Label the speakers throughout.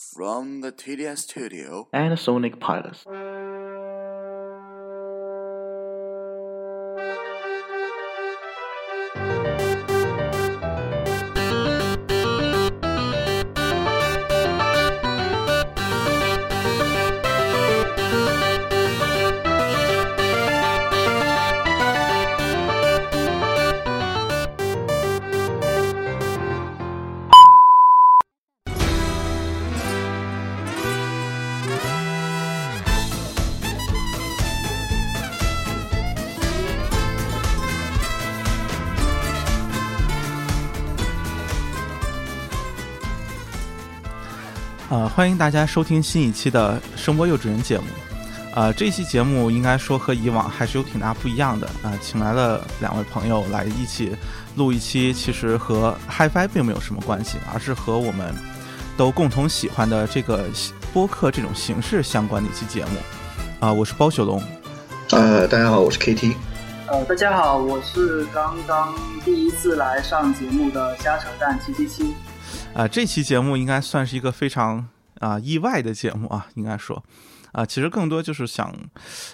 Speaker 1: From the TDS studio
Speaker 2: and Sonic Pilots.
Speaker 3: 欢迎大家收听新一期的声波幼稚园节目。呃，这期节目应该说和以往还是有挺大不一样的啊、呃，请来了两位朋友来一起录一期，其实和 HiFi 并没有什么关系，而是和我们都共同喜欢的这个播客这种形式相关的一期节目。啊、呃，我是包雪龙。
Speaker 4: 呃，大家好，我是 KT。
Speaker 5: 呃，大家好，我是刚刚第一次来上节目的瞎扯淡七七七。
Speaker 3: 啊、呃，这期节目应该算是一个非常啊、意外的节目啊，应该说，啊、其实更多就是想，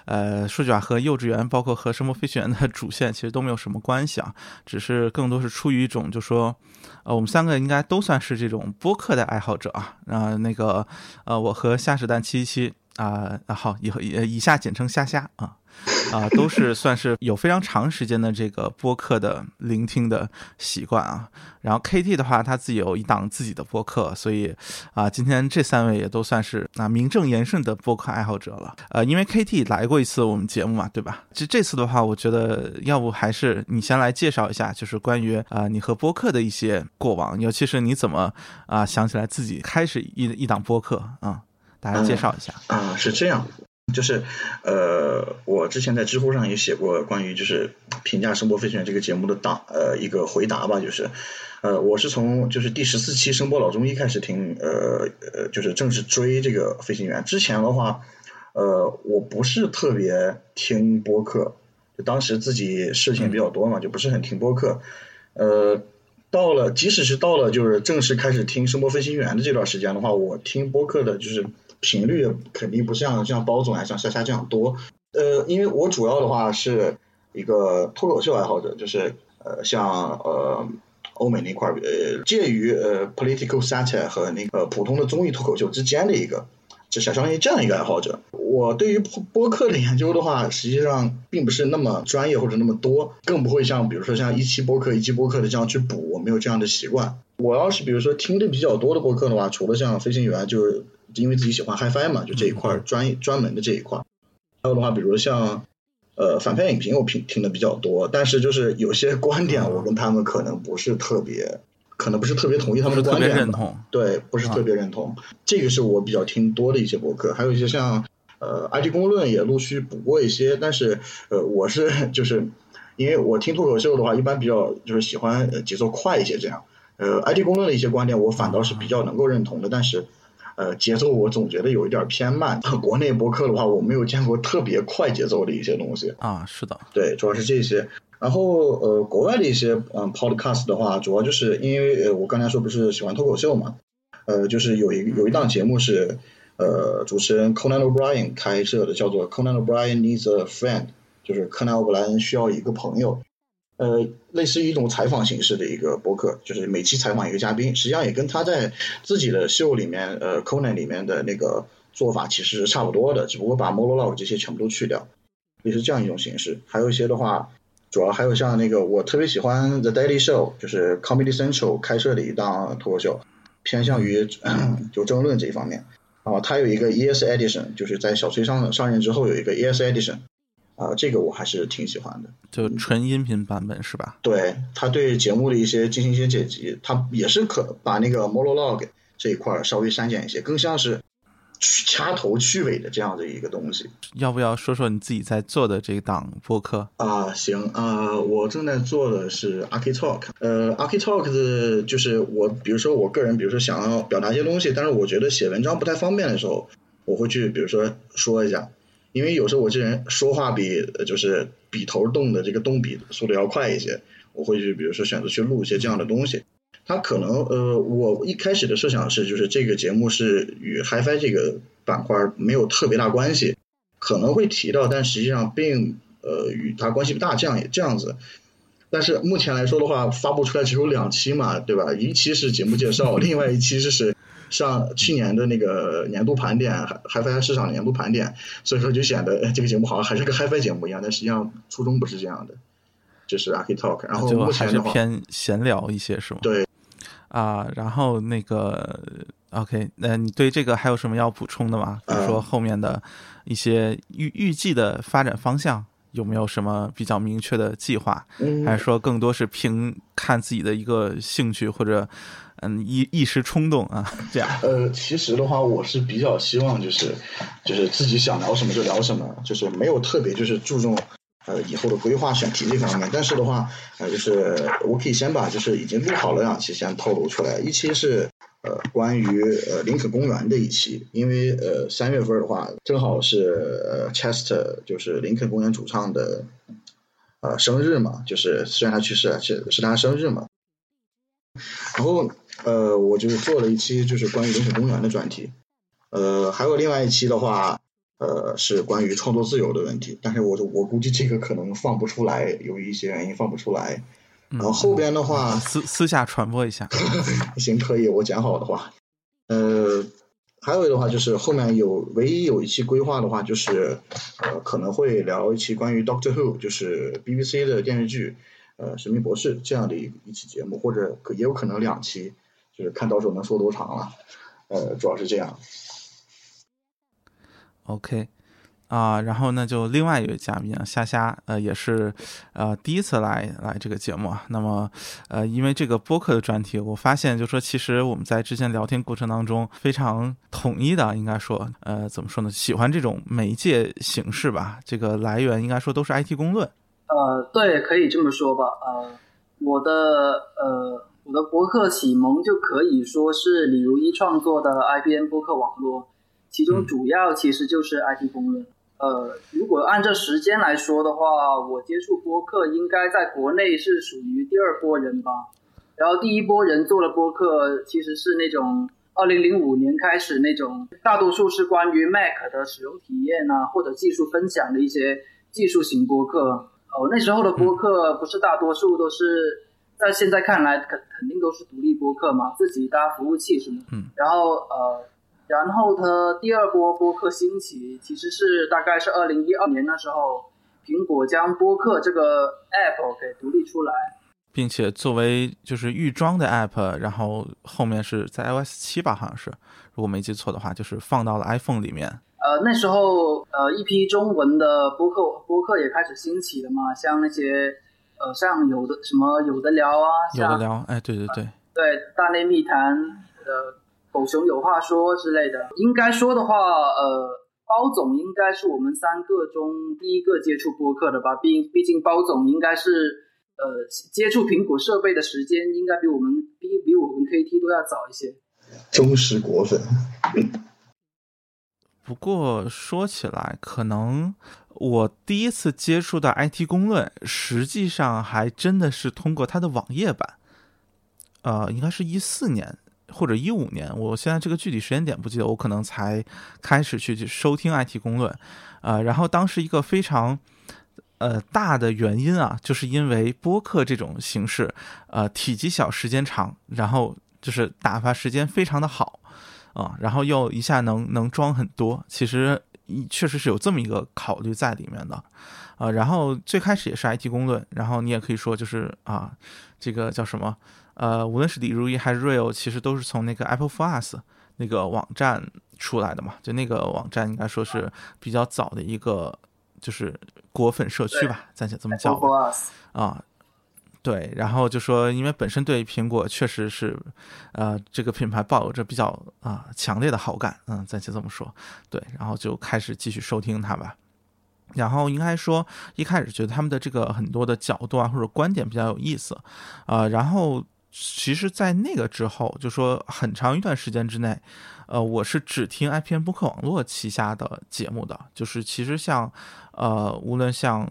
Speaker 3: 呃，说句话，和幼稚园，包括和生活飞行员的主线其实都没有什么关系啊，只是更多是出于一种，就说，呃，我们三个应该都算是这种播客的爱好者啊，啊、那个，呃，我和虾屎蛋七七七啊，好，以后以下简称虾虾啊。啊，都是算是有非常长时间的这个播客的聆听的习惯啊。然后 KT 的话，他自己有一档自己的播客，所以啊，今天这三位也都算是啊名正言顺的播客爱好者了。呃，因为 KT 来过一次我们节目嘛，对吧？这这次的话，我觉得要不还是你先来介绍一下，就是关于啊你和播客的一些过往，尤其是你怎么啊想起来自己开始一一档播客啊，大家介绍一下。
Speaker 4: 啊、是这样。就是，呃，我之前在知乎上也写过关于就是评价《声波飞行员》这个节目的答呃一个回答吧，就是，呃，我是从就是第十四期声波老中医开始听，呃呃，就是正式追这个飞行员。之前的话，呃，我不是特别听播客，就当时自己事情比较多嘛，就不是很听播客。呃，到了即使是到了就是正式开始听声波飞行员的这段时间的话，我听播客的就是。频率肯定不像像包总啊像夏夏这样多，呃，因为我主要的话是一个脱口秀爱好者，就是呃像呃欧美那块儿呃介于呃 political satire 和那个普通的综艺脱口秀之间的一个，就相当于这样一个爱好者。我对于播客的研究的话，实际上并不是那么专业或者那么多，更不会像比如说像一期播客一期播客的这样去补，我没有这样的习惯。我要是比如说听的比较多的播客的话，除了像飞行员就是。因为自己喜欢 HiFi 嘛，就这一块专业专门的这一块。还有的话，比如像呃反派影评，我听听的比较多，但是就是有些观点，我跟他们可能不是特别，可能不是特别同意他们的观点。
Speaker 3: 认同。
Speaker 4: 对，不是特别认同。这个是我比较听多的一些博客，还有一些像呃 IT 公论也陆续补过一些，但是呃我是就是因为我听脱口秀的话，一般比较就是喜欢节奏快一些这样。呃 IT 公论的一些观点，我反倒是比较能够认同的，但是。呃，节奏我总觉得有一点偏慢。国内博客的话，我没有见过特别快节奏的一些东西
Speaker 3: 啊。是的，
Speaker 4: 对，主要是这些。然后呃，国外的一些嗯 podcast 的话，主要就是因为呃，我刚才说不是喜欢脱口秀嘛，呃，就是有一有一档节目是呃，主持人 Conan O'Brien 开设的，叫做 Conan O'Brien Needs a Friend，就是柯南·欧布莱恩需要一个朋友。呃，类似于一种采访形式的一个播客，就是每期采访一个嘉宾，实际上也跟他在自己的秀里面，呃，Conan 里面的那个做法其实是差不多的，只不过把 monologue 这些全部都去掉，也是这样一种形式。还有一些的话，主要还有像那个我特别喜欢 The Daily Show，就是 Comedy Central 开设的一档脱口秀，偏向于 就争论这一方面。啊，它有一个 ES Edition，就是在小崔上上任之后有一个 ES Edition。啊、这个我还是挺喜欢的，
Speaker 3: 就纯音频版本是吧？
Speaker 4: 对，他对节目的一些进行一些剪辑，他也是可把那个 monologue 这一块稍微删减一些，更像是掐头去尾的这样的一个东西。
Speaker 3: 要不要说说你自己在做的这档播客
Speaker 4: 啊？行啊、呃，我正在做的是 Archi Talk，呃，Archi Talk 的就是我，比如说我个人，比如说想要表达一些东西，但是我觉得写文章不太方便的时候，我会去比如说说一下。因为有时候我这人说话比就是笔头动的这个动笔速度要快一些，我会去比如说选择去录一些这样的东西。它可能呃，我一开始的设想是，就是这个节目是与 HiFi 这个板块没有特别大关系，可能会提到，但实际上并呃与它关系不大，这样也这样子。但是目前来说的话，发布出来只有两期嘛，对吧？一期是节目介绍，另外一期就是上去年的那个年度盘点，HiFi 市场年度盘点，所以说就显得这个节目好像还是个 HiFi 节目一样，但实际上初衷不是这样的，就是 Archi Talk。然后目前的话，
Speaker 3: 还是偏闲聊一些是吗？
Speaker 4: 对。
Speaker 3: 啊，然后那个 OK，那你对这个还有什么要补充的吗？比如说后面的一些预预计的发展方向，有没有什么比较明确的计划？
Speaker 4: 嗯
Speaker 3: 还是说更多是凭看自己的一个兴趣或者嗯一一时冲动啊这样？
Speaker 4: 呃，其实的话，我是比较希望就是就是自己想聊什么就聊什么，就是没有特别就是注重呃以后的规划选题这方面。但是的话，呃，就是我可以先把就是已经录好了两期先透露出来，一期是呃关于呃林肯公园的一期，因为呃三月份的话正好是呃 Chester 就是林肯公园主唱的呃生日嘛，就是虽然他去世了，是是他生日嘛。然后呃，我就做了一期就是关于林肯公园的专题，呃，还有另外一期的话，呃，是关于创作自由的问题，但是我我估计这个可能放不出来，由于一些原因放不出来。然后后边的话，
Speaker 3: 私私下传播一下。
Speaker 4: 行，可以，我讲好的话，呃，还有的话就是后面有唯一有一期规划的话，就是呃可能会聊一期关于 Doctor Who，就是 BBC 的电视剧，呃，神秘博士这样的一一期节目，或者可也有可能两期，就是看到时候能说多长了，呃，主要是这样。
Speaker 3: OK，啊，然后呢，就另外一位嘉宾啊，虾虾，呃，也是呃第一次来来这个节目啊。那么，呃，因为这个播客的专题，我发现就说，其实我们在之前聊天过程当中非常统一的，应该说，呃，怎么说呢？喜欢这种媒介形式吧。这个来源应该说都是 IT 公论。
Speaker 5: 呃，对，可以这么说吧。呃，我的呃我的博客启蒙就可以说是李如一创作的 IBM 播客网络，其中主要其实就是 IT 公论。呃，如果按照时间来说的话，我接触播客应该在国内是属于第二波人吧。然后第一波人做的播客其实是那种二零零五年开始那种，大多数是关于 Mac 的使用体验啊，或者技术分享的一些技术型播客。哦，那时候的播客不是大多数都是在现在看来肯肯定都是独立播客嘛，自己搭服务器什么。
Speaker 3: 嗯。
Speaker 5: 然后呃，然后它第二波播客兴起，其实是大概是二零一二年的时候，苹果将播客这个 app 给独立出来。
Speaker 3: 并且作为就是预装的 app，然后后面是在 iOS 七吧，好像是，如果没记错的话，就是放到了 iPhone 里面。
Speaker 5: 呃，那时候呃一批中文的播客播客也开始兴起了嘛，像那些呃像有的什么有的聊啊，
Speaker 3: 有的聊，哎，对对对，
Speaker 5: 对大内密谈呃狗熊有话说之类的。应该说的话，呃，包总应该是我们三个中第一个接触播客的吧，毕毕竟包总应该是。呃，接触苹果设备的时间应该比我们比比我们 KT 都要早一些。
Speaker 4: 忠实果粉。
Speaker 3: 不过说起来，可能我第一次接触到 IT 公论，实际上还真的是通过它的网页版。呃，应该是一四年或者一五年，我现在这个具体时间点不记得，我可能才开始去收听 IT 公论。呃，然后当时一个非常。呃，大的原因啊，就是因为播客这种形式，呃，体积小，时间长，然后就是打发时间非常的好啊、然后又一下能能装很多，其实确实是有这么一个考虑在里面的啊、然后最开始也是 IT 公论，然后你也可以说就是啊，这个叫什么？呃，无论是李如一还是 Real，其实都是从那个 Apple Us 那个网站出来的嘛，就那个网站应该说是比较早的一个。就是果粉社区吧，暂且这么叫吧。啊，对，然后就说，因为本身对苹果确实是，呃，这个品牌抱有着比较啊、强烈的好感，嗯，暂且这么说。对，然后就开始继续收听它吧。然后应该说，一开始觉得他们的这个很多的角度啊或者观点比较有意思，啊，然后其实，在那个之后，就说很长一段时间之内。呃，我是只听 IPN 播客网络旗下的节目的，就是其实像，呃，无论像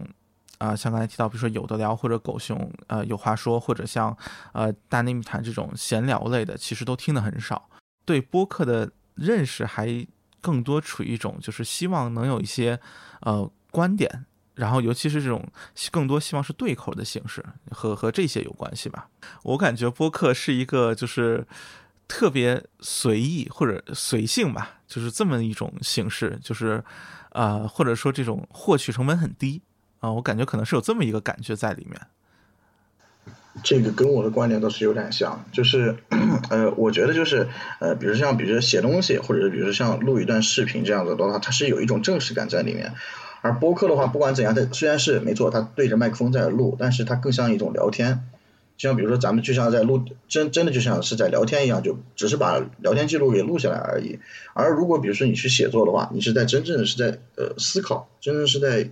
Speaker 3: 啊、像刚才提到，比如说有的聊或者狗熊，呃，有话说，或者像呃大内密谈这种闲聊类的，其实都听得很少。对播客的认识还更多处于一种就是希望能有一些呃观点，然后尤其是这种更多希望是对口的形式，和和这些有关系吧。我感觉播客是一个就是特别随意或者随性吧，就是这么一种形式，就是呃或者说这种获取成本很低啊、我感觉可能是有这么一个感觉在里面。
Speaker 4: 这个跟我的观点倒是有点像，就是，呃，我觉得就是，呃，比如像比如说写东西，或者比如说像录一段视频这样子的话，它是有一种正式感在里面。而播客的话，不管怎样，它虽然是没错，它对着麦克风在录，但是它更像一种聊天。就像比如说咱们就像在录，真真的就像是在聊天一样，就只是把聊天记录给录下来而已。而如果比如说你去写作的话，你是在真正是在呃思考，真正是在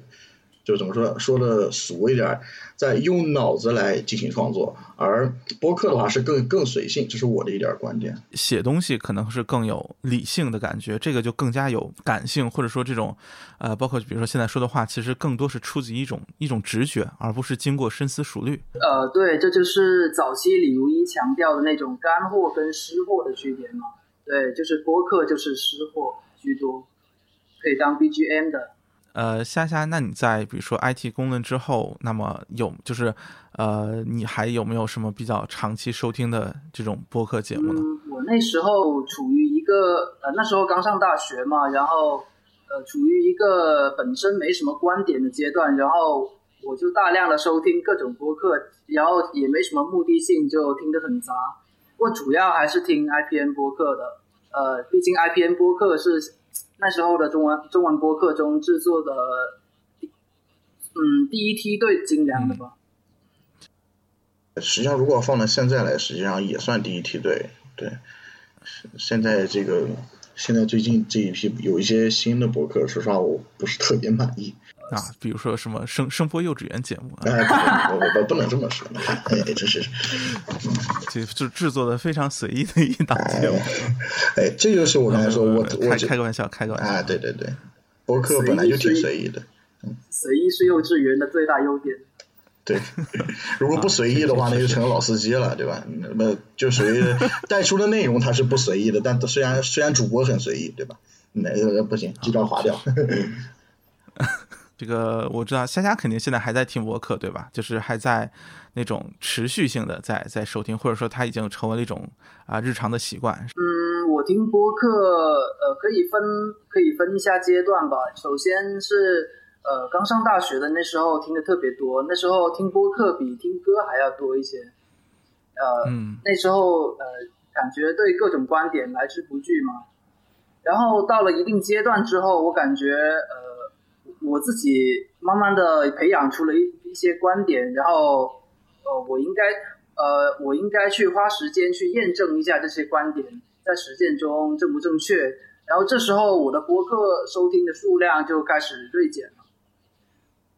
Speaker 4: 就怎么说说的俗一点儿，在用脑子来进行创作，而播客的话是更更随性，这是我的一点儿观点。
Speaker 3: 写东西可能是更有理性的感觉，这个就更加有感性，或者说这种，呃，包括比如说现在说的话，其实更多是出自一种一种直觉，而不是经过深思熟虑。
Speaker 5: 呃，对，这就是早期李如一强调的那种干货跟湿货的区别嘛。对，就是播客就是湿货居多，可以当 BGM 的。
Speaker 3: 呃，夏夏，那你在比如说 IT 公论之后，那么有就是呃，你还有没有什么比较长期收听的这种播客节目呢？
Speaker 5: 我那时候处于一个呃，那时候刚上大学嘛，然后呃，处于一个本身没什么观点的阶段，然后我就大量的收听各种播客，然后也没什么目的性，就听得很杂。不过主要还是听 IPN 播客的，呃，毕竟 IPN 播客是那时候的中文中文播客中制作的，嗯，第一梯队精良的吧。
Speaker 4: 实际上，如果放到现在来，实际上也算第一梯队。对，是现在这个现在最近这一批有一些新的博客，说实话我不是特别满意。
Speaker 3: 啊，比如说什么声声波幼稚园节目啊，
Speaker 4: 哎，不我我不能这么说，哎，这是，
Speaker 3: 就就制作的非常随意的一档节目。
Speaker 4: 哎，这就是我刚才说，我我
Speaker 3: 开开个玩笑，开个玩笑。
Speaker 4: 啊，对对对，博客本来就挺随意的。
Speaker 5: 随意是幼稚园的最大优点。
Speaker 4: 对，如果不随意的话，那就成了老司机了，对吧？那么就属于 带出的内容它是不随意的，但虽然虽然主播很随意，对吧？那个不行，这段划掉。
Speaker 3: 这个我知道，虾虾肯定现在还在听播客，对吧？就是还在那种持续性的在在收听，或者说他已经成为了一种啊日常的习惯。
Speaker 5: 嗯，我听播客，呃，可以分可以分一下阶段吧。首先是呃刚上大学的那时候听的特别多，那时候听播客比听歌还要多一些。呃，
Speaker 3: 嗯
Speaker 5: 那时候呃感觉对各种观点来之不拒嘛。然后到了一定阶段之后，我感觉呃我自己慢慢的培养出了一一些观点，然后呃我应该呃我应该去花时间去验证一下这些观点在实践中正不正确。然后这时候我的播客收听的数量就开始锐减了。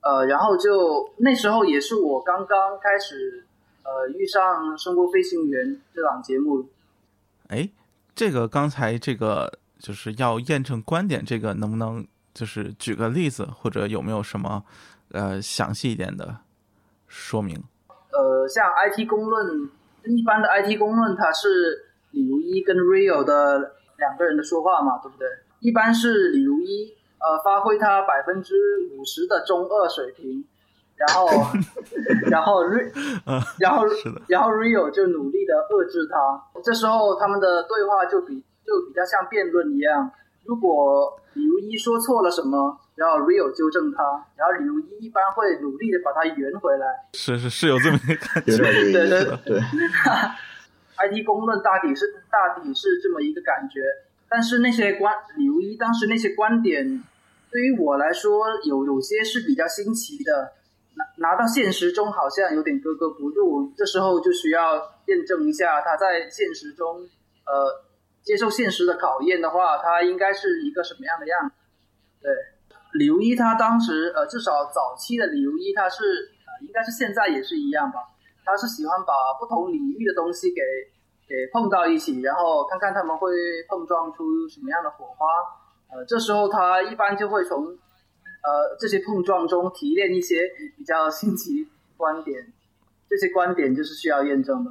Speaker 5: 呃，然后就那时候也是我刚刚开始呃遇上《声波飞行员》这档节目，
Speaker 3: 哎，这个刚才这个就是要验证观点，这个能不能就是举个例子，或者有没有什么呃详细一点的说明？
Speaker 5: 呃，像 IT 公论，一般的 IT 公论，它是李如一跟 Rio 的两个人的说话嘛，对不对？一般是李如一呃发挥他百分之五十的中二水平，然后然后 Ri
Speaker 3: 嗯，
Speaker 5: 然后 然后 Rio 就努力的遏制他，这时候他们的对话就比就比较像辩论一样。如果李如一说错了什么，然后 Rio 纠正他，然后李如一一般会努力的把他圆回来。
Speaker 3: 是是是有这么一个感
Speaker 4: 有
Speaker 3: 觉。
Speaker 5: 对对
Speaker 4: 思，对，
Speaker 5: ID 公论大体是大体是这么一个感觉，但是那些观李如一当时那些观点，对于我来说有有些是比较新奇的，拿拿到现实中好像有点格格不入，这时候就需要验证一下他在现实中，呃，接受现实的考验的话，他应该是一个什么样的样子？对，李如一他当时呃，至少早期的李如一他是呃，应该是现在也是一样吧。他是喜欢把不同领域的东西给给碰到一起，然后看看他们会碰撞出什么样的火花。呃，这时候他一般就会从呃这些碰撞中提炼一些比较新奇观点，这些观点就是需要验证的。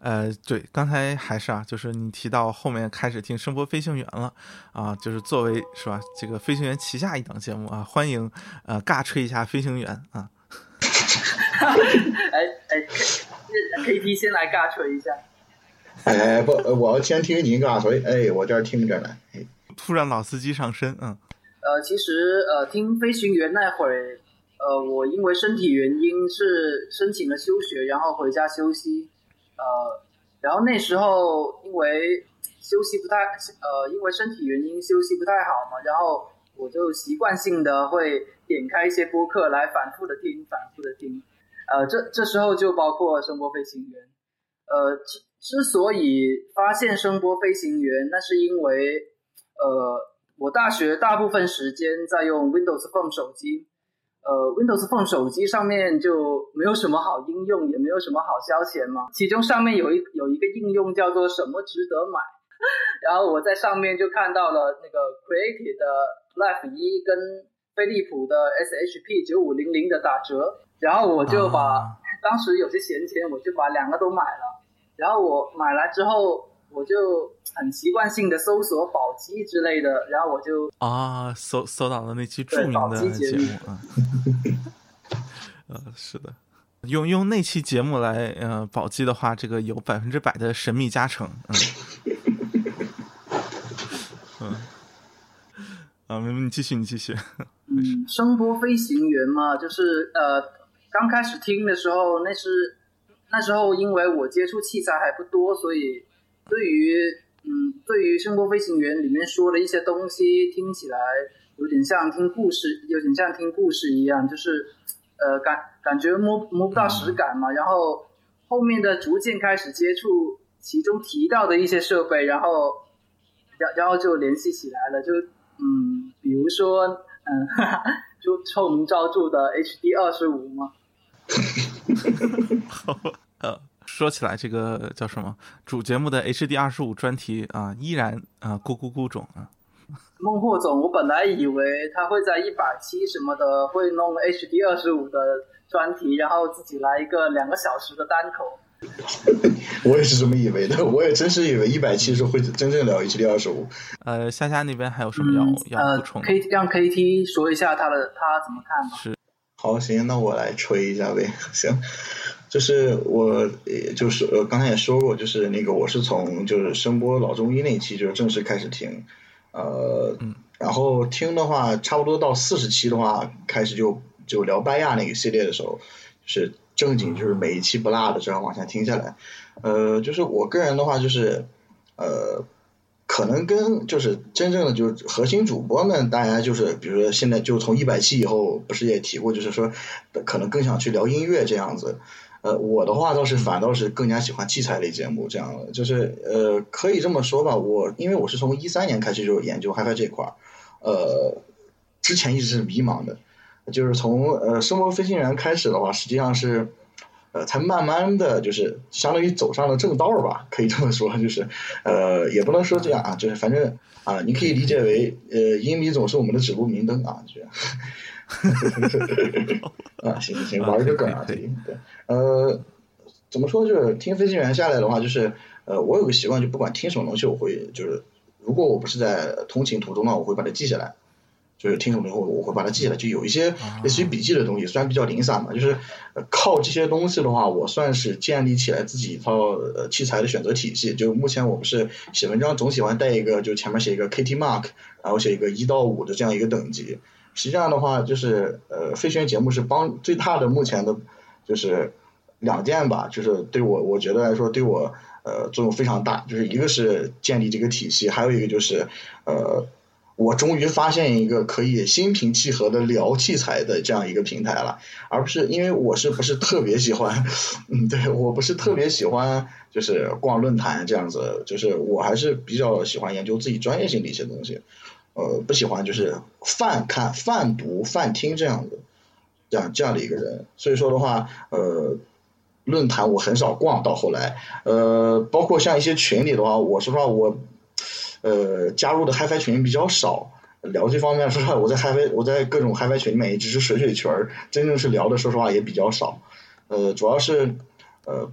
Speaker 3: 呃，对，刚才还是啊，就是你提到后面开始听声波飞行员了啊，就是作为是吧，这个飞行员旗下一档节目啊，欢迎呃尬吹一下飞行员啊。
Speaker 5: 哎哎，K T 先来尬吹一下。
Speaker 4: 哎不，我要先听您尬吹，哎，我这儿听着呢。哎，
Speaker 3: 突然老司机上身，嗯。
Speaker 5: 呃，其实呃，听飞行员那会儿，呃，我因为身体原因是申请了休学，然后回家休息。呃，然后那时候因为休息不太，呃，因为身体原因休息不太好嘛，然后我就习惯性的会点开一些播客来反复的听，反复的听。呃，这这时候就包括声波飞行员。呃，之之所以发现声波飞行员，那是因为呃，我大学大部分时间在用 Windows Phone 手机。呃，Windows Phone 手机上面就没有什么好应用，也没有什么好消遣嘛。其中上面有一有一个应用叫做“什么值得买”，然后我在上面就看到了那个 Creative 的 Life 一跟飞利浦的 SHP 九五零零的打折，然后我就把当时有些闲钱，我就把两个都买了。然后我买来之后。我就很习惯性的搜索宝鸡之类的，然后我就
Speaker 3: 啊搜搜到了那期著名的节目啊，呃是的，用用那期节目来呃宝鸡的话，这个有百分之百的神秘加成，嗯，嗯，啊，你继续你继续，
Speaker 5: 嗯，声波飞行员嘛，就是呃刚开始听的时候，那是那时候因为我接触器材还不多，所以。对于嗯，对于声波飞行员里面说的一些东西，听起来有点像听故事，有点像听故事一样，就是呃感感觉摸摸不到实感嘛。然后后面的逐渐开始接触其中提到的一些设备，然后然然后就联系起来了，就嗯，比如说嗯，就臭名昭著的 HD 二十五嘛。
Speaker 3: 说起来，这个叫什么主节目的 HD 二十五专题啊，依然啊咕咕咕种啊。
Speaker 5: 孟获总，我本来以为他会在一百期什么的会弄 HD 二十五的专题，然后自己来一个两个小时的单口。
Speaker 4: 我也是这么以为的，我也真是以为一百期是会真正聊 HD 二十五。
Speaker 3: 呃，夏夏那边还有什么要要补充？
Speaker 5: 可以让 KT 说一下他的他怎么看吗？
Speaker 3: 是。
Speaker 4: 好，行，那我来吹一下呗。行。就是我，就是呃，刚才也说过，就是那个我是从就是声波老中医那期就是正式开始听，呃，然后听的话，差不多到四十期的话，开始就就聊拜亚那个系列的时候，是正经就是每一期不落的这样往下听下来，呃，就是我个人的话就是，呃，可能跟就是真正的就是核心主播们，大家就是比如说现在就从一百期以后，不是也提过，就是说可能更想去聊音乐这样子。呃，我的话倒是反倒是更加喜欢器材类节目，这样的就是呃，可以这么说吧，我因为我是从一三年开始就研究 HiFi 这块儿，呃，之前一直是迷茫的，就是从呃生活飞行员开始的话，实际上是呃才慢慢的就是相当于走上了正道吧，可以这么说，就是呃也不能说这样啊，就是反正啊，你可以理解为呃英米总是我们的指路明灯啊，就。啊，行行行，玩一个梗啊，对对，呃，怎么说？就是听飞行员下来的话，就是呃，我有个习惯，就不管听什么东西，我会就是，如果我不是在通勤途中呢，我会把它记下来。就是听什么以后，我会把它记下来。就有一些类似于笔记的东西，虽然比较零散嘛，就是靠这些东西的话，我算是建立起来自己一套呃器材的选择体系。就目前我不是写文章总喜欢带一个，就前面写一个 KT Mark，然后写一个一到五的这样一个等级。实际上的话，就是呃，飞行员节目是帮最大的目前的，就是两件吧，就是对我我觉得来说，对我呃作用非常大，就是一个是建立这个体系，还有一个就是呃。我终于发现一个可以心平气和的聊器材的这样一个平台了，而不是因为我是不是特别喜欢，嗯，对我不是特别喜欢，就是逛论坛这样子，就是我还是比较喜欢研究自己专业性的一些东西，呃，不喜欢就是泛看、泛读、泛听这样的，这样这样的一个人，所以说的话，呃，论坛我很少逛，到后来，呃，包括像一些群里的话，我说实话我。呃，加入的 HiFi 群比较少，聊这方面说实话，我在 HiFi 我在各种 HiFi 群里面也只是水水群儿，真正是聊的，说实话也比较少。呃，主要是呃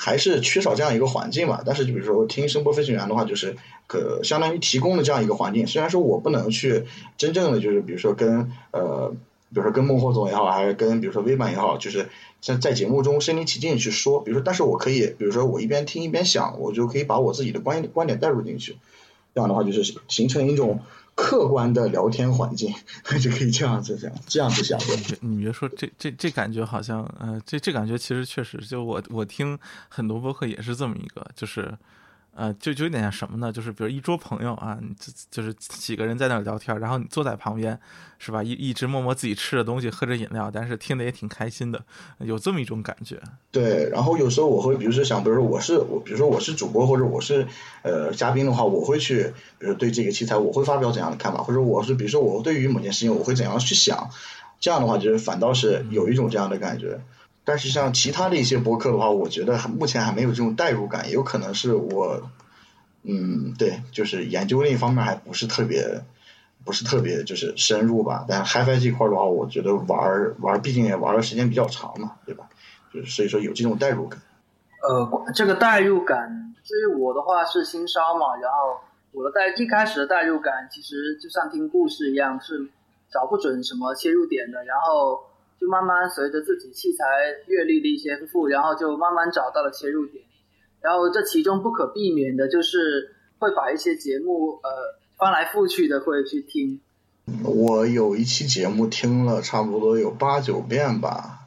Speaker 4: 还是缺少这样一个环境吧。但是就比如说听声波飞行员的话，就是可相当于提供了这样一个环境。虽然说我不能去真正的就是比如说跟呃比如说跟孟获总也好，还是跟比如说微版也好，就是像在节目中身临其境去说。比如说，但是我可以比如说我一边听一边想，我就可以把我自己的观观点带入进去。这样的话，就是形成一种客观的聊天环境，就可以这样子这样这样子想。
Speaker 3: 你别说，这这这感觉好像，呃，这这感觉其实确实，就我我听很多播客也是这么一个，就是。呃，就就有点像什么呢？就是比如一桌朋友啊，就就是几个人在那聊天，然后你坐在旁边，是吧？一一直默默自己吃着东西，喝着饮料，但是听得也挺开心的，有这么一种感觉。
Speaker 4: 对，然后有时候我会，比如说想，比如说我是我，比如说我是主播或者我是呃嘉宾的话，我会去，比如对这个器材我会发表怎样的看法，或者我是比如说我对于某件事情我会怎样去想，这样的话就是反倒是有一种这样的感觉。但是像其他的一些博客的话，我觉得目前还没有这种代入感，也有可能是我，嗯，对，就是研究那一方面还不是特别，不是特别就是深入吧。但 HiFi 这块的话，我觉得玩玩，毕竟也玩的时间比较长嘛，对吧？就是所以说有这种代入感。
Speaker 5: 呃，这个代入感，至于我的话是新烧嘛，然后我的代一开始的代入感其实就像听故事一样，是找不准什么切入点的，然后。就慢慢随着自己器材阅历的一些丰富，然后就慢慢找到了切入点。然后这其中不可避免的就是会把一些节目呃翻来覆去的会去听。
Speaker 4: 我有一期节目听了差不多有八九遍吧，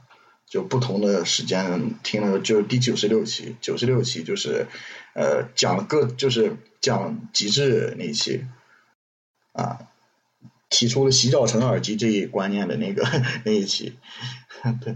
Speaker 4: 就不同的时间听了，就是第九十六期，九十六期就是呃讲各就是讲极致那一期啊。提出了洗脚城耳机这一观念的那个 那一期，对，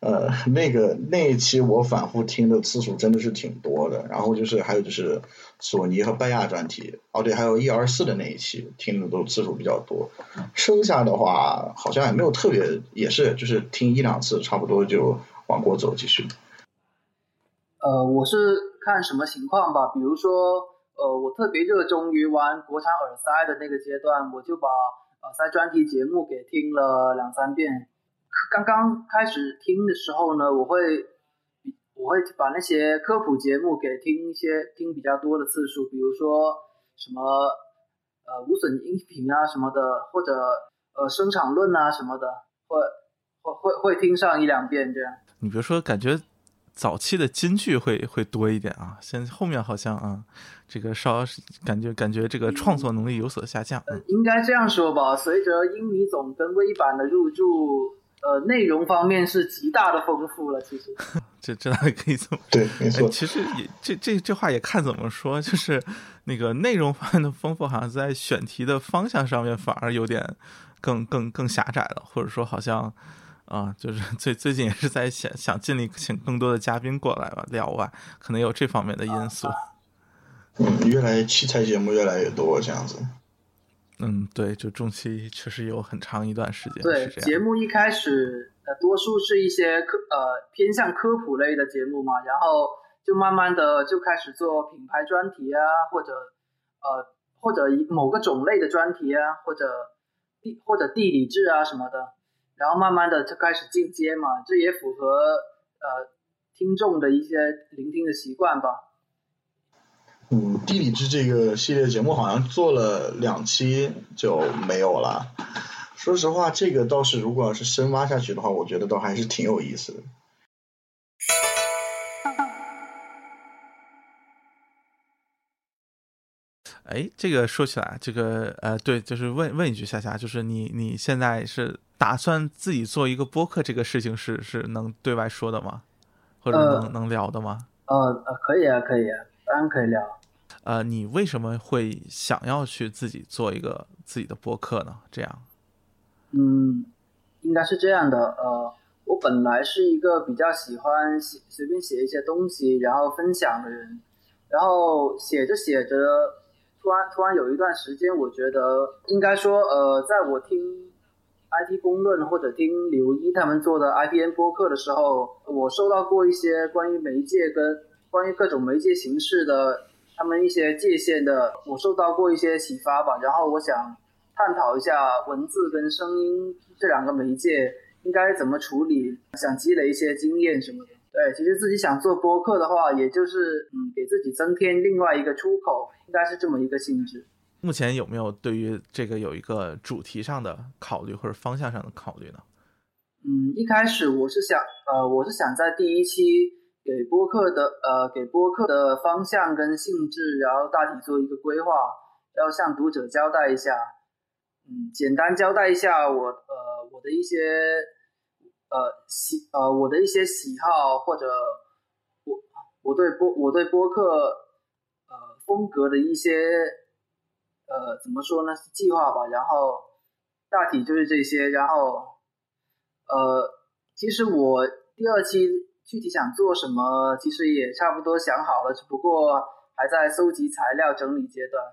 Speaker 4: 呃，那个那一期我反复听的次数真的是挺多的。然后就是还有就是索尼和拜亚专题，哦对，还有 E 二四的那一期听的都次数比较多。剩下的话好像也没有特别，也是就是听一两次，差不多就往过走继续。
Speaker 5: 呃，我是看什么情况吧，比如说，呃，我特别热衷于玩国产耳塞的那个阶段，我就把。呃在专题节目给听了两三遍，刚刚开始听的时候呢，我会我会把那些科普节目给听一些听比较多的次数，比如说什么呃无损音频啊什么的，或者呃生产论啊什么的，会会会会听上一两遍这样。
Speaker 3: 你比如说感觉。早期的金句会会多一点啊，现在后面好像啊，这个稍感觉感觉这个创作能力有所下降。
Speaker 5: 应该这样说吧，随着英语总跟微版的入驻，呃，内容方面是极大的丰富了。其实，
Speaker 3: 这这哪里可以这么
Speaker 4: 对？没错，
Speaker 3: 其实也这这这话也看怎么说，就是那个内容方面的丰富，好像在选题的方向上面反而有点更更更狭窄了，或者说好像。啊，就是 最最近也是在想想尽力请更多的嘉宾过来吧聊吧，可能有这方面的因素。
Speaker 4: 嗯，越来越器材节目越来越多这样子。
Speaker 3: 嗯，对，就中期确实有很长一段时间
Speaker 5: 对节目一开始呃多数是一些科呃偏向科普类的节目嘛，然后就慢慢的就开始做品牌专题啊，或者呃或者某个种类的专题啊，或者地或者地理志啊什么的。然后慢慢的就开始进阶嘛，这也符合呃听众的一些聆听的习惯吧。
Speaker 4: 嗯，地理志这个系列节目好像做了两期就没有了。说实话，这个倒是如果要是深挖下去的话，我觉得倒还是挺有意思的。
Speaker 3: 哎，这个说起来，这个呃，对，就是问问一句，夏夏，就是你你现在是打算自己做一个播客，这个事情是是能对外说的吗？或者能能聊的吗？
Speaker 5: 呃呃，可以啊，可以啊，当然可以聊。
Speaker 3: 呃，你为什么会想要去自己做一个自己的播客呢？这样？
Speaker 5: 嗯，应该是这样的。呃，我本来是一个比较喜欢写随便写一些东西，然后分享的人。然后写着写着，突然突然有一段时间，我觉得应该说，呃，在我听 IT 公论或者听刘一他们做的 IPN 播客的时候，我收到过一些关于媒介跟关于各种媒介形式的他们一些界限的，我受到过一些启发吧。然后我想探讨一下文字跟声音这两个媒介应该怎么处理，想积累一些经验什么的。对，其实自己想做播客的话，也就是嗯，给自己增添另外一个出口，应该是这么一个性质。
Speaker 3: 目前有没有对于这个有一个主题上的考虑或者方向上的考虑呢？
Speaker 5: 嗯，一开始我是想，呃，我是想在第一期给播客的，呃，给播客的方向跟性质，然后大体做一个规划，要向读者交代一下，嗯，简单交代一下我，呃，我的一些。呃喜呃我的一些喜好或者我我对播我对播客呃风格的一些呃怎么说呢计划吧，然后大体就是这些，然后呃其实我第二期具体想做什么，其实也差不多想好了，只不过还在搜集材料整理阶段。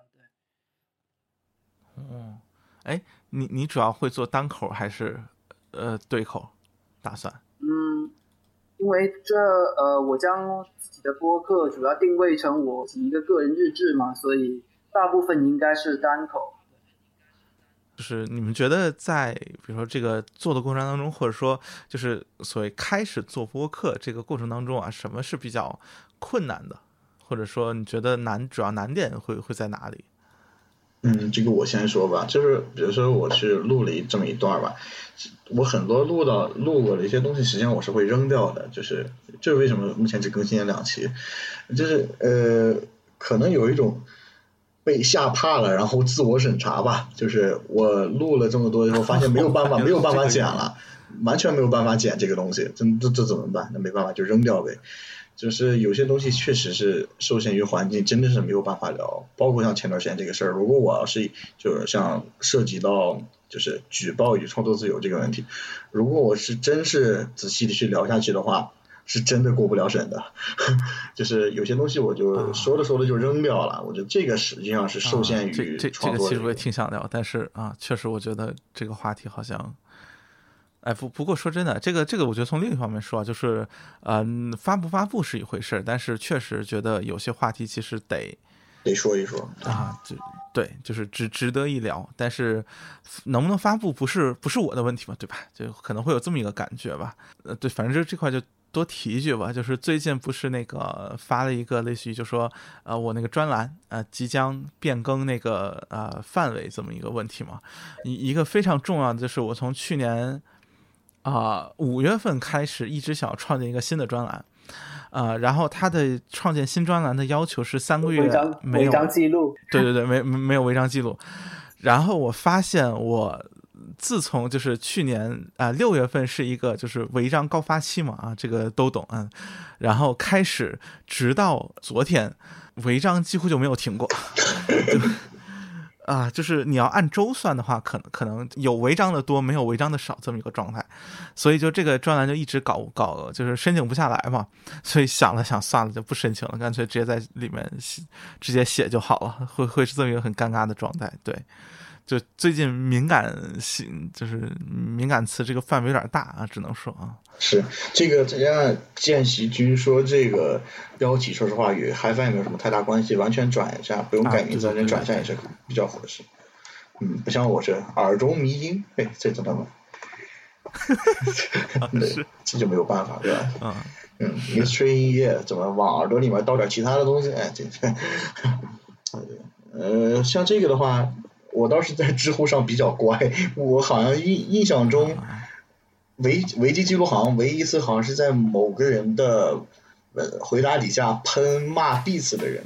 Speaker 3: 对，哦，哎，你你主要会做单口还是呃对口？打算，
Speaker 5: 嗯，因为这呃，我将自己的播客主要定位成我一个个人日志嘛，所以大部分应该是单口。
Speaker 3: 就是你们觉得在比如说这个做的过程当中，或者说就是所谓开始做播客这个过程当中啊，什么是比较困难的，或者说你觉得难主要难点会会在哪里？
Speaker 4: 嗯，这个我先说吧，就是比如说我去录了一这么一段吧，我很多录到录过的一些东西，实际上我是会扔掉的，就是这是为什么目前只更新了两期，就是呃，可能有一种被吓怕了，然后自我审查吧，就是我录了这么多以后，发现没有办法，没有办法剪了，完全没有办法剪这个东西，这这这怎么办？那没办法就扔掉呗。就是有些东西确实是受限于环境，真的是没有办法聊。包括像前段时间这个事儿，如果我要是就是像涉及到就是举报与创作自由这个问题，如果我是真是仔细的去聊下去的话，是真的过不了审的。就是有些东西我就说着说着就扔掉了。我觉得这个实际上是受限于创作。
Speaker 3: 这个其实我也挺想聊，但是啊，确实我觉得这个话题好像。哎，不不过说真的，这个这个，我觉得从另一方面说啊，就是，嗯，发不发布是一回事但是确实觉得有些话题其实得
Speaker 4: 得说一说
Speaker 3: 啊，就对，就是值值得一聊。但是能不能发布不是不是我的问题嘛，对吧？就可能会有这么一个感觉吧。呃，对，反正就这块就多提一句吧。就是最近不是那个发了一个类似于就说，呃，我那个专栏呃即将变更那个呃范围这么一个问题嘛。一一个非常重要的就是我从去年。啊，五月份开始一直想要创建一个新的专栏，啊，然后他的创建新专栏的要求是三个月没有违
Speaker 5: 章记录，
Speaker 3: 对对对，没没有违章记录。然后我发现我自从就是去年啊六月份是一个就是违章高发期嘛啊，这个都懂嗯，然后开始直到昨天违章几乎就没有停过。啊，就是你要按周算的话，可能可能有违章的多，没有违章的少这么一个状态，所以就这个专栏就一直搞搞，就是申请不下来嘛，所以想了想，算了，就不申请了，干脆直接在里面写，直接写就好了，会会是这么一个很尴尬的状态，对。就最近敏感性，就是敏感词这个范围有点大啊，只能说啊。
Speaker 4: 是这个，人家见习君说这个标题，说实话与 HiFi 没有什么太大关系，完全转一下，不用改名字，人转一下也是比较合适。嗯，不像我这耳中迷音，哎，这怎么？对，这就没有办法，对吧？嗯嗯，Mystery 音乐怎么往耳朵里面倒点其他的东西？哎，这这，呃，像这个的话。我倒是在知乎上比较乖，我好像印印象中，维维基记录好像唯一一次好像是在某个人的呃回答底下喷骂 Beats 的人，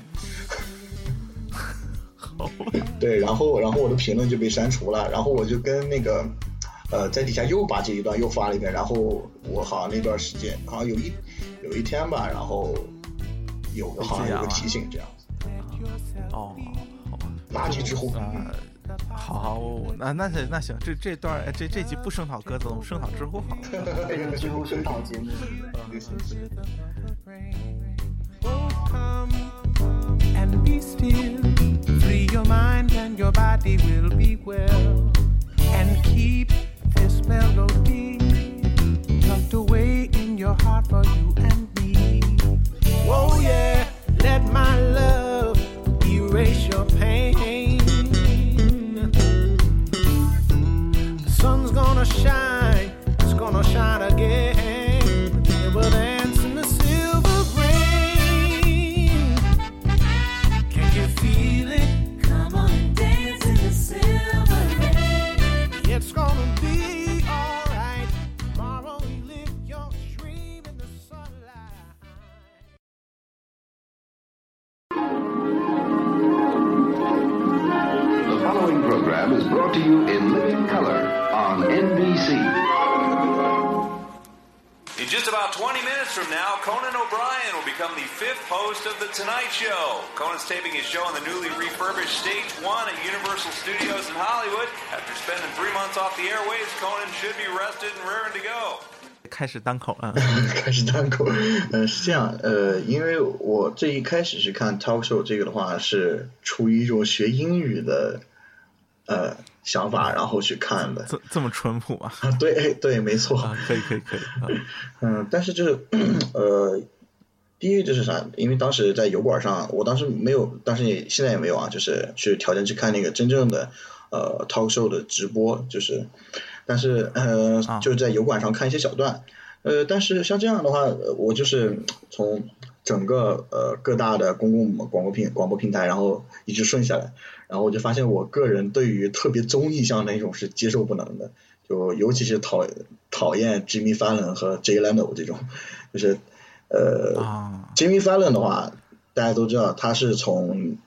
Speaker 4: 对，然后然后我的评论就被删除了，然后我就跟那个呃在底下又把这一段又发了一遍，然后我好像那段时间好像有一有一天吧，然后有个好像有个提醒这样子。
Speaker 3: 哦，
Speaker 4: 垃圾知乎。
Speaker 3: 啊，好，那那行那行，这这段这这集不声讨鸽子，我们声讨知乎好了。
Speaker 6: 变成知乎声讨节目。
Speaker 7: And
Speaker 8: raring to go.
Speaker 3: 开始单口了，
Speaker 4: 开始单口，呃，是这样，呃，因为我最一开始去看 talk show 这个的话，是出于一种学英语的呃想法，然后去看的。
Speaker 3: 这这么淳朴啊？
Speaker 4: 啊，对 对，没错。
Speaker 3: 啊，可以可以可以啊，
Speaker 4: 嗯，但是就是 呃，第一就是啥？因为当时在油管上，我当时没有，当时也现在也没有啊，就是去条件去看那个真正的呃 talk show 的直播，就是，但是呃
Speaker 3: 啊。
Speaker 4: 就是在油管上看一些小段，呃，但是像这样的话，呃我就是从整个呃各大的公共广播平广播平台，然后一直顺下来，然后我就发现我个人对于特别综艺向那种是接受不能的，就尤其是讨讨厌 Jimmy Fallon 和 Jay Leno 这种，就是呃、
Speaker 3: 啊。
Speaker 4: Jimmy Fallon 的话，大家都知道他是从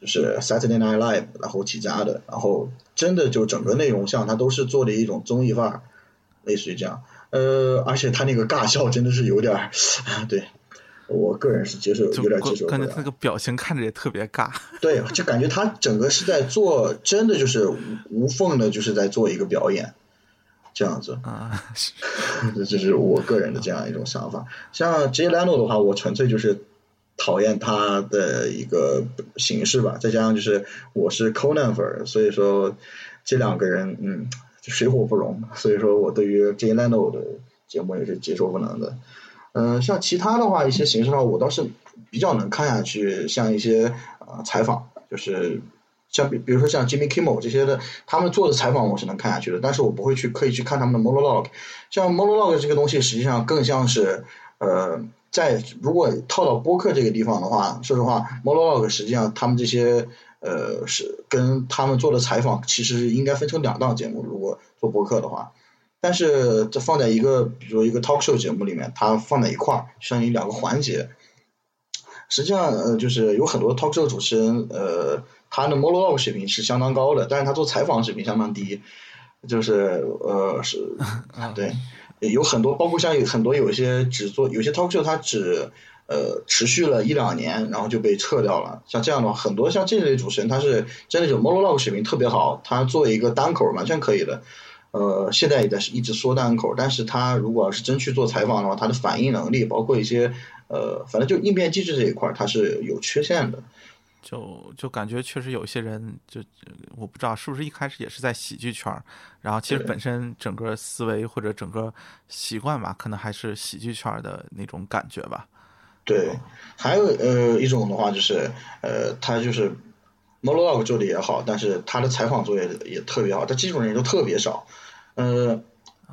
Speaker 4: 就是 Saturday Night Live 然后起家的，然后真的就整个内容像他都是做的一种综艺范儿，类似于这样。呃，而且他那个尬笑真的是有点儿，对我个人是接受有点接受不了
Speaker 3: 感觉。那个表情看着也特别尬。
Speaker 4: 对，就感觉他整个是在做，真的就是无无缝的，就是在做一个表演，这样子。
Speaker 3: 啊，
Speaker 4: 这就是我个人的这样一种想法。像 Jay Leno 的话，我纯粹就是讨厌他的一个形式吧，再加上就是我是 Conan 粉儿，所以说这两个人嗯水火不容，所以说我对于 Jay Leno 的节目也是接受不能的。嗯、像其他的话，一些形式上我倒是比较能看下去，像一些呃采访，就是像比比如说像 Jimmy Kimmel 这些的，他们做的采访我是能看下去的，但是我不会去刻意去看他们的 monologue。像 monologue 这个东西，实际上更像是呃，在如果套到播客这个地方的话，说实话，monologue 实际上他们这些呃是跟他们做的采访其实应该分成两档节目，如果做播客的话。但是这放在一个，比如说一个 talk show 节目里面，它放在一块儿，相当于两个环节。实际上，呃，就是有很多 talk show 主持人，呃，他的 monologue 水平是相当高的，但是他做采访水平相当低，就是呃是，对，有很多，包括像有很多有些只做有些 talk show，它只呃持续了一两年，然后就被撤掉了。像这样的话，很多像这类主持人，他是真的就 monologue 水平特别好，他做一个单口完全可以的。呃，现在也在是一直说单口，但是他如果要是真去做采访的话，他的反应能力，包括一些呃，反正就应变机制这一块儿，它是有缺陷的。
Speaker 3: 就就感觉确实有些人就我不知道是不是一开始也是在喜剧圈儿，然后其实本身整个思维或者整个习惯吧，可能还是喜剧圈儿的那种感觉吧。
Speaker 4: 对，还有呃一种的话就是呃，他就是 monologue 做的也好，但是他的采访做的也也特别好，但这种人都特别少。呃，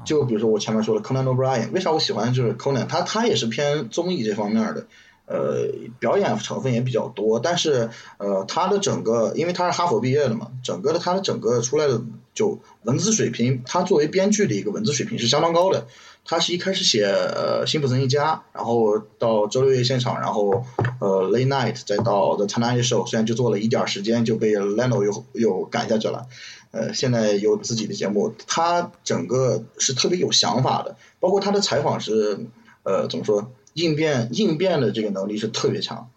Speaker 4: 就比如说我前面说的 Conan O'Brien，为啥我喜欢就是 Conan，他他也是偏综艺这方面的。呃，表演成分也比较多，但是呃，他的整个，因为他是哈佛毕业的嘛，整个的他的整个出来的就文字水平，他作为编剧的一个文字水平是相当高的。他是一开始写呃《辛普森一家》，然后到周六夜现场，然后呃 Late Night，再到 The Tonight Show，虽然就做了一点时间就被 Leno 又又赶下去了，呃，现在有自己的节目，他整个是特别有想法的，包括他的采访是呃怎么说，应变应变的这个能力是特别强。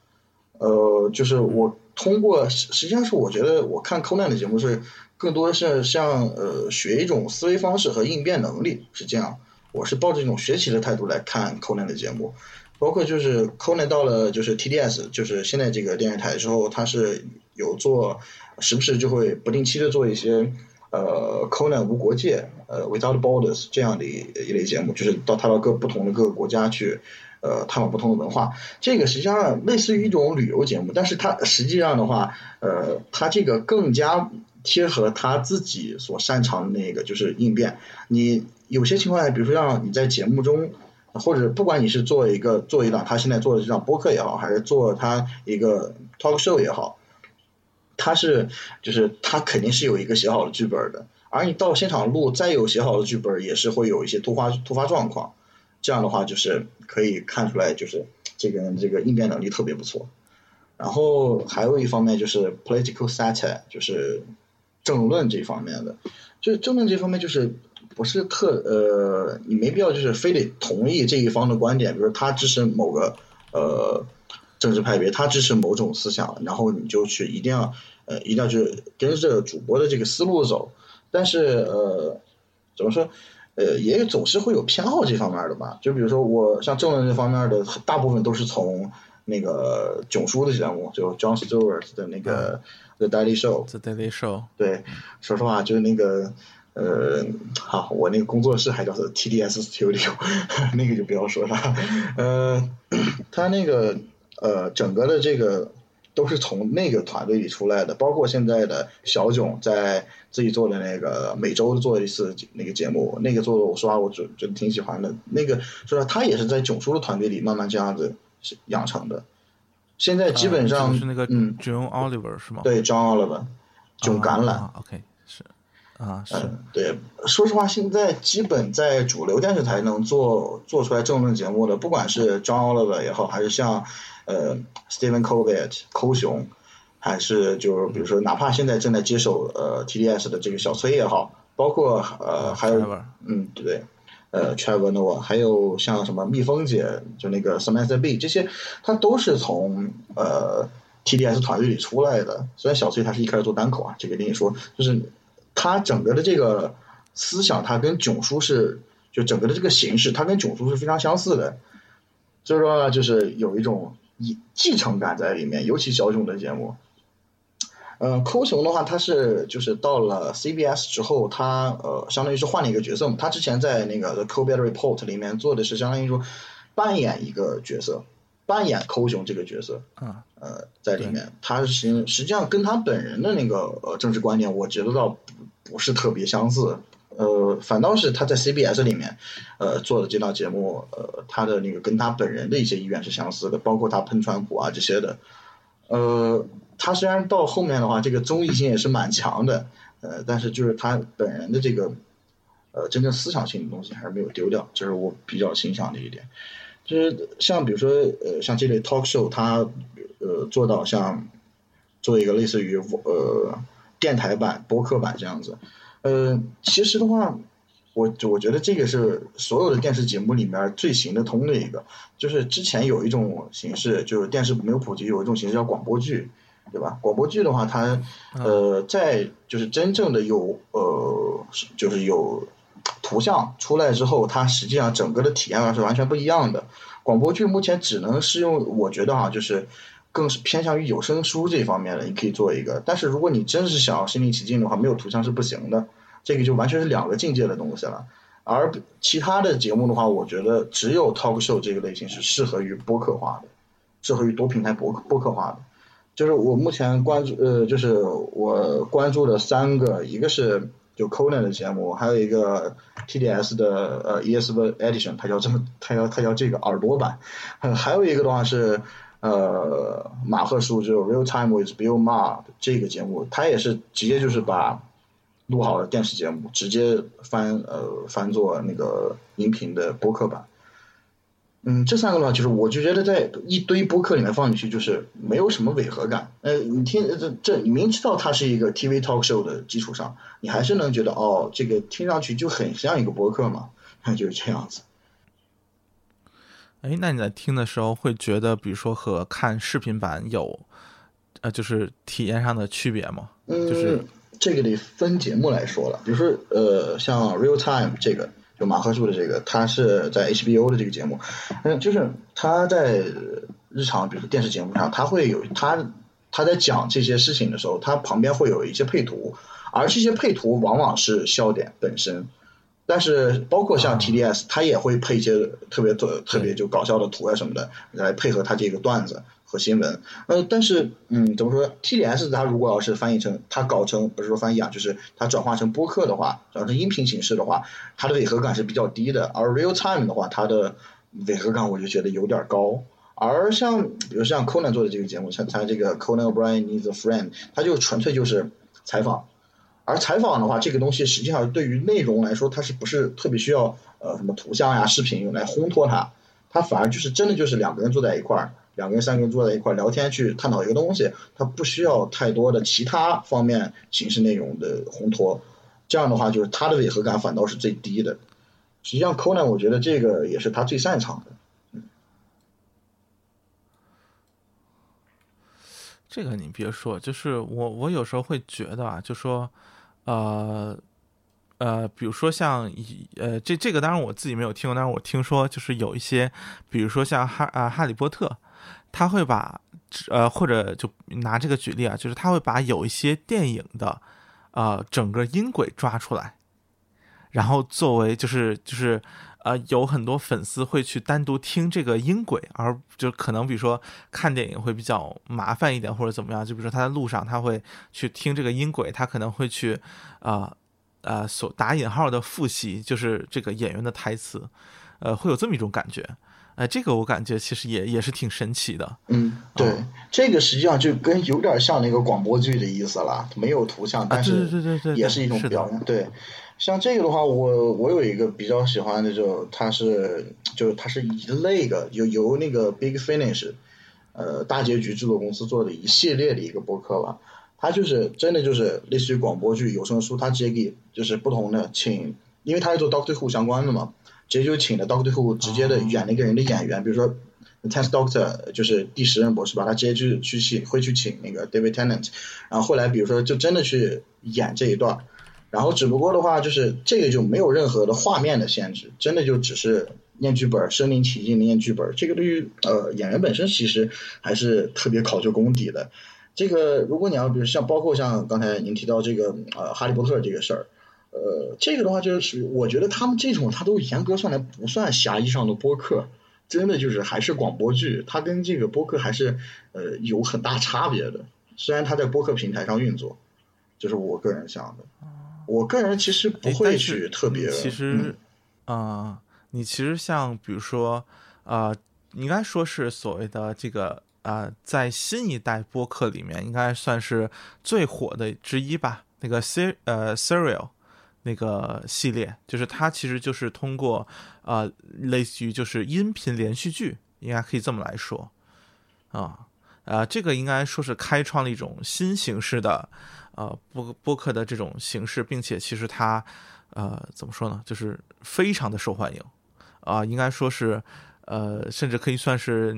Speaker 4: 呃，就是我通过实际上是我觉得我看 Conan 的节目是更多是像呃学一种思维方式和应变能力是这样，我是抱着一种学习的态度来看 Conan 的节目，包括就是 Conan 到了就是 TDS 就是现在这个电视台之后，它是有做时不时就会不定期的做一些呃 Conan 无国界呃 Without Borders 这样的一一类节目，就是到他到各不同的各个国家去。呃，探访不同的文化，这个实际上类似于一种旅游节目，但是它实际上的话，呃，它这个更加贴合他自己所擅长的那个，就是应变。你有些情况下，比如说让你在节目中，或者不管你是做一个做一档他现在做的这档播客也好，还是做他一个 talk show 也好，他是就是他肯定是有一个写好的剧本的，而你到现场录，再有写好的剧本，也是会有一些突发突发状况。这样的话，就是可以看出来，就是这个人这个应变能力特别不错。然后还有一方面就是 political satire，就是政论这方面的。就是政论这方面，就是不是特呃，你没必要就是非得同意这一方的观点，比如他支持某个呃政治派别，他支持某种思想，然后你就去一定要呃一定要去跟着主播的这个思路走。但是呃，怎么说？呃，也总是会有偏好这方面的吧。就比如说我像政论这方面的，大部分都是从那个囧叔的节目，就 John Stewart 的那个 The Daily Show。
Speaker 3: The Daily Show，
Speaker 4: 对，说实话，就是那个呃，好，我那个工作室还叫做 TDS Studio，那个就不要说了。呃，他那个呃，整个的这个都是从那个团队里出来的，包括现在的小囧在自己做的那个每周做一次那个节目，那个做的我说实话我觉觉得挺喜欢的。那个说实话，他也是在囧叔的团队里慢慢这样子养成的。现在基本上、
Speaker 3: 啊是那个
Speaker 4: 嗯
Speaker 3: ，John Oliver 是吗？
Speaker 4: 对，John Oliver，囧橄榄。
Speaker 3: 啊，OK，是啊，是。
Speaker 4: 嗯，对，说实话，现在基本在主流电视台能做做出来政论节目的，不管是 John Oliver 也好，还是像呃 Stephen Colbert 抠熊，还是就是比如说，哪怕现在正在接手呃 TDS 的这个小崔也好，包括呃还有嗯对，呃 Trevor Noah，还有像什么蜜蜂姐，就那个 Samantha B 这些，他都是从呃 TDS 团队里出来的。虽然小崔他是一开始做单口啊，这个跟你说，就是他整个的这个思想，他跟囧叔是就整个的这个形式，他跟囧叔是非常相似的。所以说呢，就是有一种继继承感在里面，尤其小囧的节目。呃，抠熊的话，他是就是到了 CBS 之后，他呃，相当于是换了一个角色嘛。他之前在那个《The Colbert Report》里面做的是相当于说扮演一个角色，扮演抠熊这个角色。
Speaker 3: 啊，
Speaker 4: 呃，在里面，他实实际上跟他本人的那个呃政治观念，我觉得倒不不是特别相似。呃，反倒是他在 CBS 里面，呃做的这档节目，呃，他的那个跟他本人的一些意愿是相似的，包括他喷川普啊这些的。呃，他虽然到后面的话，这个综艺性也是蛮强的，呃，但是就是他本人的这个呃真正思想性的东西还是没有丢掉，这是我比较欣赏的一点。就是像比如说呃像这类 talk show，它呃做到像做一个类似于呃电台版、播客版这样子，呃，其实的话，我我觉得这个是所有的电视节目里面最行得通的一个。就是之前有一种形式，就是电视没有普及，有一种形式叫广播剧，对吧？广播剧的话，它呃在就是真正的有呃就是有图像出来之后，它实际上整个的体验上是完全不一样的。广播剧目前只能是用，我觉得哈，就是更是偏向于有声书这方面的，你可以做一个。但是如果你真是想要身临其境的话，没有图像是不行的，这个就完全是两个境界的东西了。而其他的节目的话，我觉得只有 talk show 这个类型是适合于播客化的，适合于多平台播播客化的。就是我目前关注呃，就是我关注的三个，一个是有 Conan 的节目，还有一个 TDS 的呃 ESV Edition，它叫这么它叫它叫这个耳朵版，还有一个的话是呃马赫叔就是 Real Time with Bill Maher 这个节目，它也是直接就是把录好的电视节目直接翻呃翻做那个音频的播客版。嗯，这三个的话，就是我就觉得在一堆播客里面放进去，就是没有什么违和感。呃，你听这这，你明知道它是一个 TV talk show 的基础上，你还是能觉得哦，这个听上去就很像一个播客嘛，那 就是这样子。
Speaker 3: 哎，那你在听的时候会觉得，比如说和看视频版有，呃，就是体验上的区别吗？就是
Speaker 4: 嗯，这个得分节目来说了。比如说，呃，像 Real Time 这个，就马赫数的这个，他是在 HBO 的这个节目，嗯，就是他在日常，比如说电视节目上，他会有他他在讲这些事情的时候，他旁边会有一些配图，而这些配图往往是笑点本身。但是包括像 TDS，它也会配一些特别特特别就搞笑的图啊什么的，来配合它这个段子和新闻。呃，但是嗯，怎么说？TDS 它如果要是翻译成，它搞成不是说翻译啊，就是它转化成播客的话，转化成音频形式的话，它的违和感是比较低的。而 Real Time 的话，它的违和感我就觉得有点高。而像比如像 Conan 做的这个节目，像他这个 Conan O'Brien Needs a Friend，它就纯粹就是采访。而采访的话，这个东西实际上对于内容来说，它是不是特别需要呃什么图像呀、视频用来烘托它？它反而就是真的就是两个人坐在一块儿，两个人、三个人坐在一块儿聊天去探讨一个东西，它不需要太多的其他方面形式内容的烘托。这样的话，就是它的违和感反倒是最低的。实际上，Conan 我觉得这个也是他最擅长的。
Speaker 3: 这个你别说，就是我我有时候会觉得啊，就说，呃呃，比如说像一呃这这个当然我自己没有听过，但是我听说就是有一些，比如说像哈啊哈利波特，他会把呃或者就拿这个举例啊，就是他会把有一些电影的呃整个音轨抓出来，然后作为就是就是呃有很多粉丝会去单独听这个音轨，而就可能比如说看电影会比较麻烦一点或者怎么样，就比如说他在路上他会去听这个音轨，他可能会去啊呃所打引号的复习，就是这个演员的台词，呃会有这么一种感觉。哎，这个我感觉其实也也是挺神奇的。
Speaker 4: 嗯，对，这个实际上就跟有点像那个广播剧的意思了，没有图像，但是也是一种表演。对，像这个的话，我我有一个比较喜欢的就它是就是它是一类的由由那个 Big Finish，呃大结局制作公司做的一系列的一个播客吧。它就是真的就是类似于广播剧、有声书，它直接给就是不同的请，因为它是做 Doctor Who 相关的嘛，直接就请了 Doctor Who 直接的演那个人的演员，比如说 Tenth Doctor 就是第十任博士吧，他直接去去请会去请那个 David Tennant，然后后来比如说就真的去演这一段儿，然后只不过的话就是这个就没有任何的画面的限制，真的就只是念剧本，身临其境的念剧本，这个对于呃演员本身其实还是特别考究功底的。这个如果你要比如像包括像刚才您提到这个呃哈利波特这个事儿，呃，这个的话就是属于，我觉得他们这种，它都严格算来不算狭义上的播客，真的就是还是广播剧，它跟这个播客还是呃有很大差别的。虽然它在播客平台上运作，这是我个人想的。我个人其实不会去特别，
Speaker 3: 其
Speaker 4: 嗯
Speaker 3: 实，啊、你其实像比如说，呃，应该说是所谓的这个呃，在新一代播客里面，应该算是最火的之一吧。那个 ser 呃 serial 那个系列，就是它其实就是通过呃，类似于就是音频连续剧，应该可以这么来说啊。啊，这个应该说是开创了一种新形式的呃播播客的这种形式，并且其实它呃怎么说呢，就是非常的受欢迎啊、应该说是呃，甚至可以算是，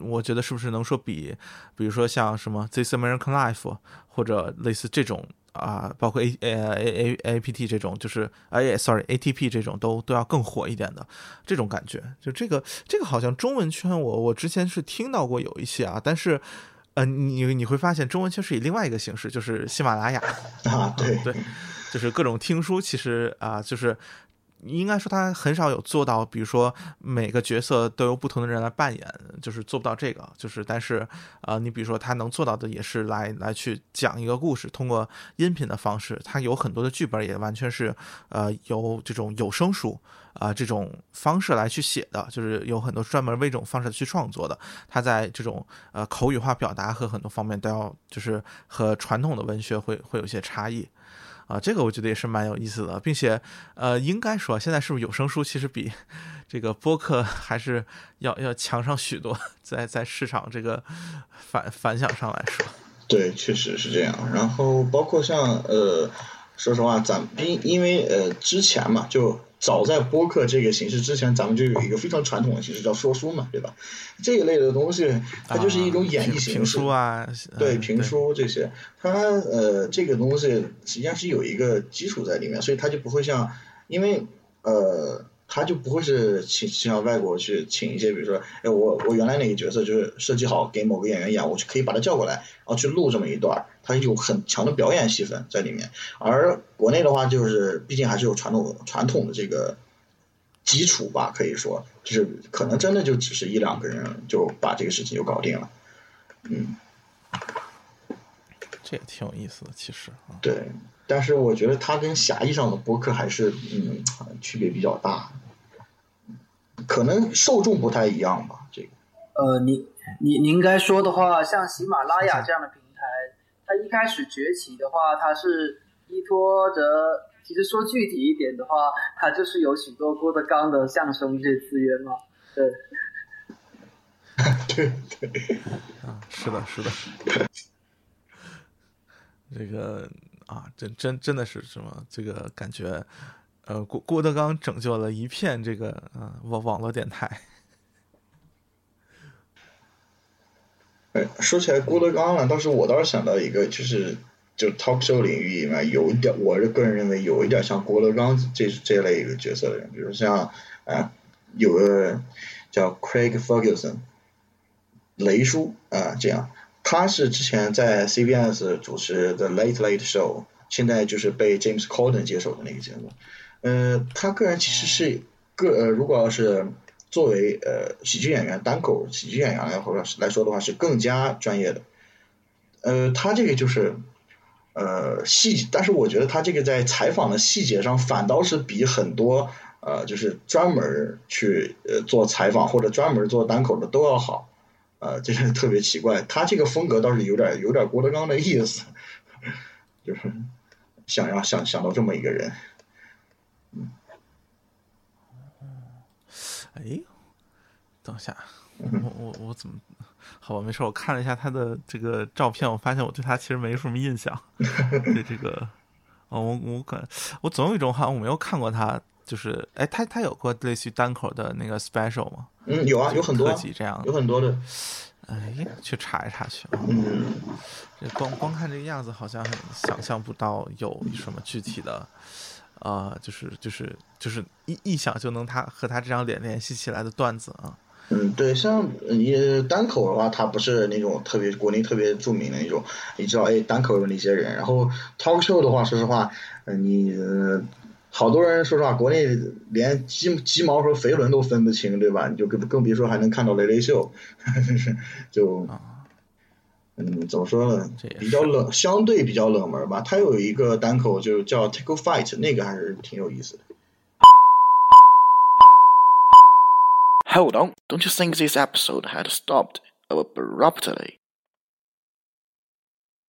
Speaker 3: 我觉得是不是能说比，比如说像什么《This American Life》或者类似这种啊、包括 A A A A APT 这种，就是哎，sorry A T P 这种都都要更火一点的这种感觉。就这个这个好像中文圈我我之前是听到过有一些啊，但是。呃，你你会发现中文圈是以另外一个形式，就是喜马拉雅，
Speaker 4: 啊，对。
Speaker 3: 对，就是各种听书，其实啊、就是应该说他很少有做到，比如说每个角色都由不同的人来扮演，就是做不到这个，就是但是、呃你比如说他能做到的也是来来去讲一个故事，通过音频的方式，他有很多的剧本也完全是呃由这种有声书。啊、这种方式来去写的，就是有很多专门为这种方式去创作的。他在这种呃口语化表达和很多方面都要，就是和传统的文学会会有些差异。啊，这个我觉得也是蛮有意思的，并且，呃，应该说现在是不是有声书其实比这个播客还是要要强上许多，在在市场这个反反响上来说，
Speaker 4: 对，确实是这样。然后包括像呃，说实话，咱因因为呃之前嘛，就早在播客这个形式之前，咱们就有一个非常传统的形式叫说书嘛，对吧？这一类的东西，它就是一种演绎形式。
Speaker 3: 评书啊，
Speaker 4: 对
Speaker 3: 嗯
Speaker 4: 评书这些，它呃这个东西实际上是有一个基础在里面，所以它就不会像，因为呃它就不会是请像外国去请一些，比如说，哎我我原来那个角色就是设计好给某个演员演，我就可以把他叫过来，然后去录这么一段儿，它有很强的表演戏份在里面。而国内的话，就是毕竟还是有传统传统的这个基础吧，可以说就是可能真的就只是一两个人就把这个事情就搞定了。
Speaker 3: 嗯这也挺有意思的，其实啊，
Speaker 4: 对，但是我觉得它跟狭义上的播客还是嗯区别比较大，可能受众不太一样吧。这个
Speaker 5: 呃，你你你应该说的话，像喜马拉雅这样的平台，它一开始崛起的话，他是依托着，其实说具体一点的话，他就是有许多郭德纲的相声这些资源嘛。对，
Speaker 4: 对对，
Speaker 3: 啊，是的，是的，这个啊，真真真的是什么？这个感觉，呃，郭郭德纲拯救了一片这个呃网网络电台。
Speaker 4: 说起来郭德纲了，倒是我倒是想到一个，就是就 talk show 领域里面有一点，我是个人认为有一点像郭德纲这这类一个角色的人，比如像啊、有个叫 Craig Ferguson，雷叔啊、这样，他是之前在 CBS 主持 The Late Late Show，现在就是被 James Corden 接手的那个节目。呃，他个人其实是个呃，如果要是作为呃喜剧演员单口喜剧演员来或者来说的话，是更加专业的。呃，他这个就是呃细，但是我觉得他这个在采访的细节上，反倒是比很多呃就是专门去呃做采访或者专门做单口的都要好。呃，这是特别奇怪，他这个风格倒是有点有点郭德纲的意思，就是想要想想到这么一个人。
Speaker 3: 哎，等一下，我我我怎么？好吧，没事，我看了一下他的这个照片，我发现我对他其实没什么印象。对这个，哦，我我感我总有一种好像我没有看过他，就是哎，他他有过类似于单口的那个 special 吗？
Speaker 4: 嗯，有啊，有很多
Speaker 3: 特
Speaker 4: 啊
Speaker 3: 辑这样。
Speaker 4: 有很多的。
Speaker 3: 哎，去查一查去啊。
Speaker 4: 嗯，
Speaker 3: 这光光看这个样子，好像很想象不到有什么具体的，呃，就是就是就是一一想就能他和他这张脸联系起来的段子啊。
Speaker 4: 嗯，对，像你单口的话，他不是那种特别国内特别著名的那种，你知道，哎，单口有哪些人？然后 talk show 的话，说实话，呃你、呃好多人说实话，国内连鸡鸡毛和肥伦都分不清，对吧？你就更更别说还能看到雷雷秀，就，嗯，怎么说呢？比较冷，相对比较冷门吧。它有一个单口就叫 Take a Fight，那个还是挺有意思的。
Speaker 1: Hold on, don't you think this episode had stopped abruptly?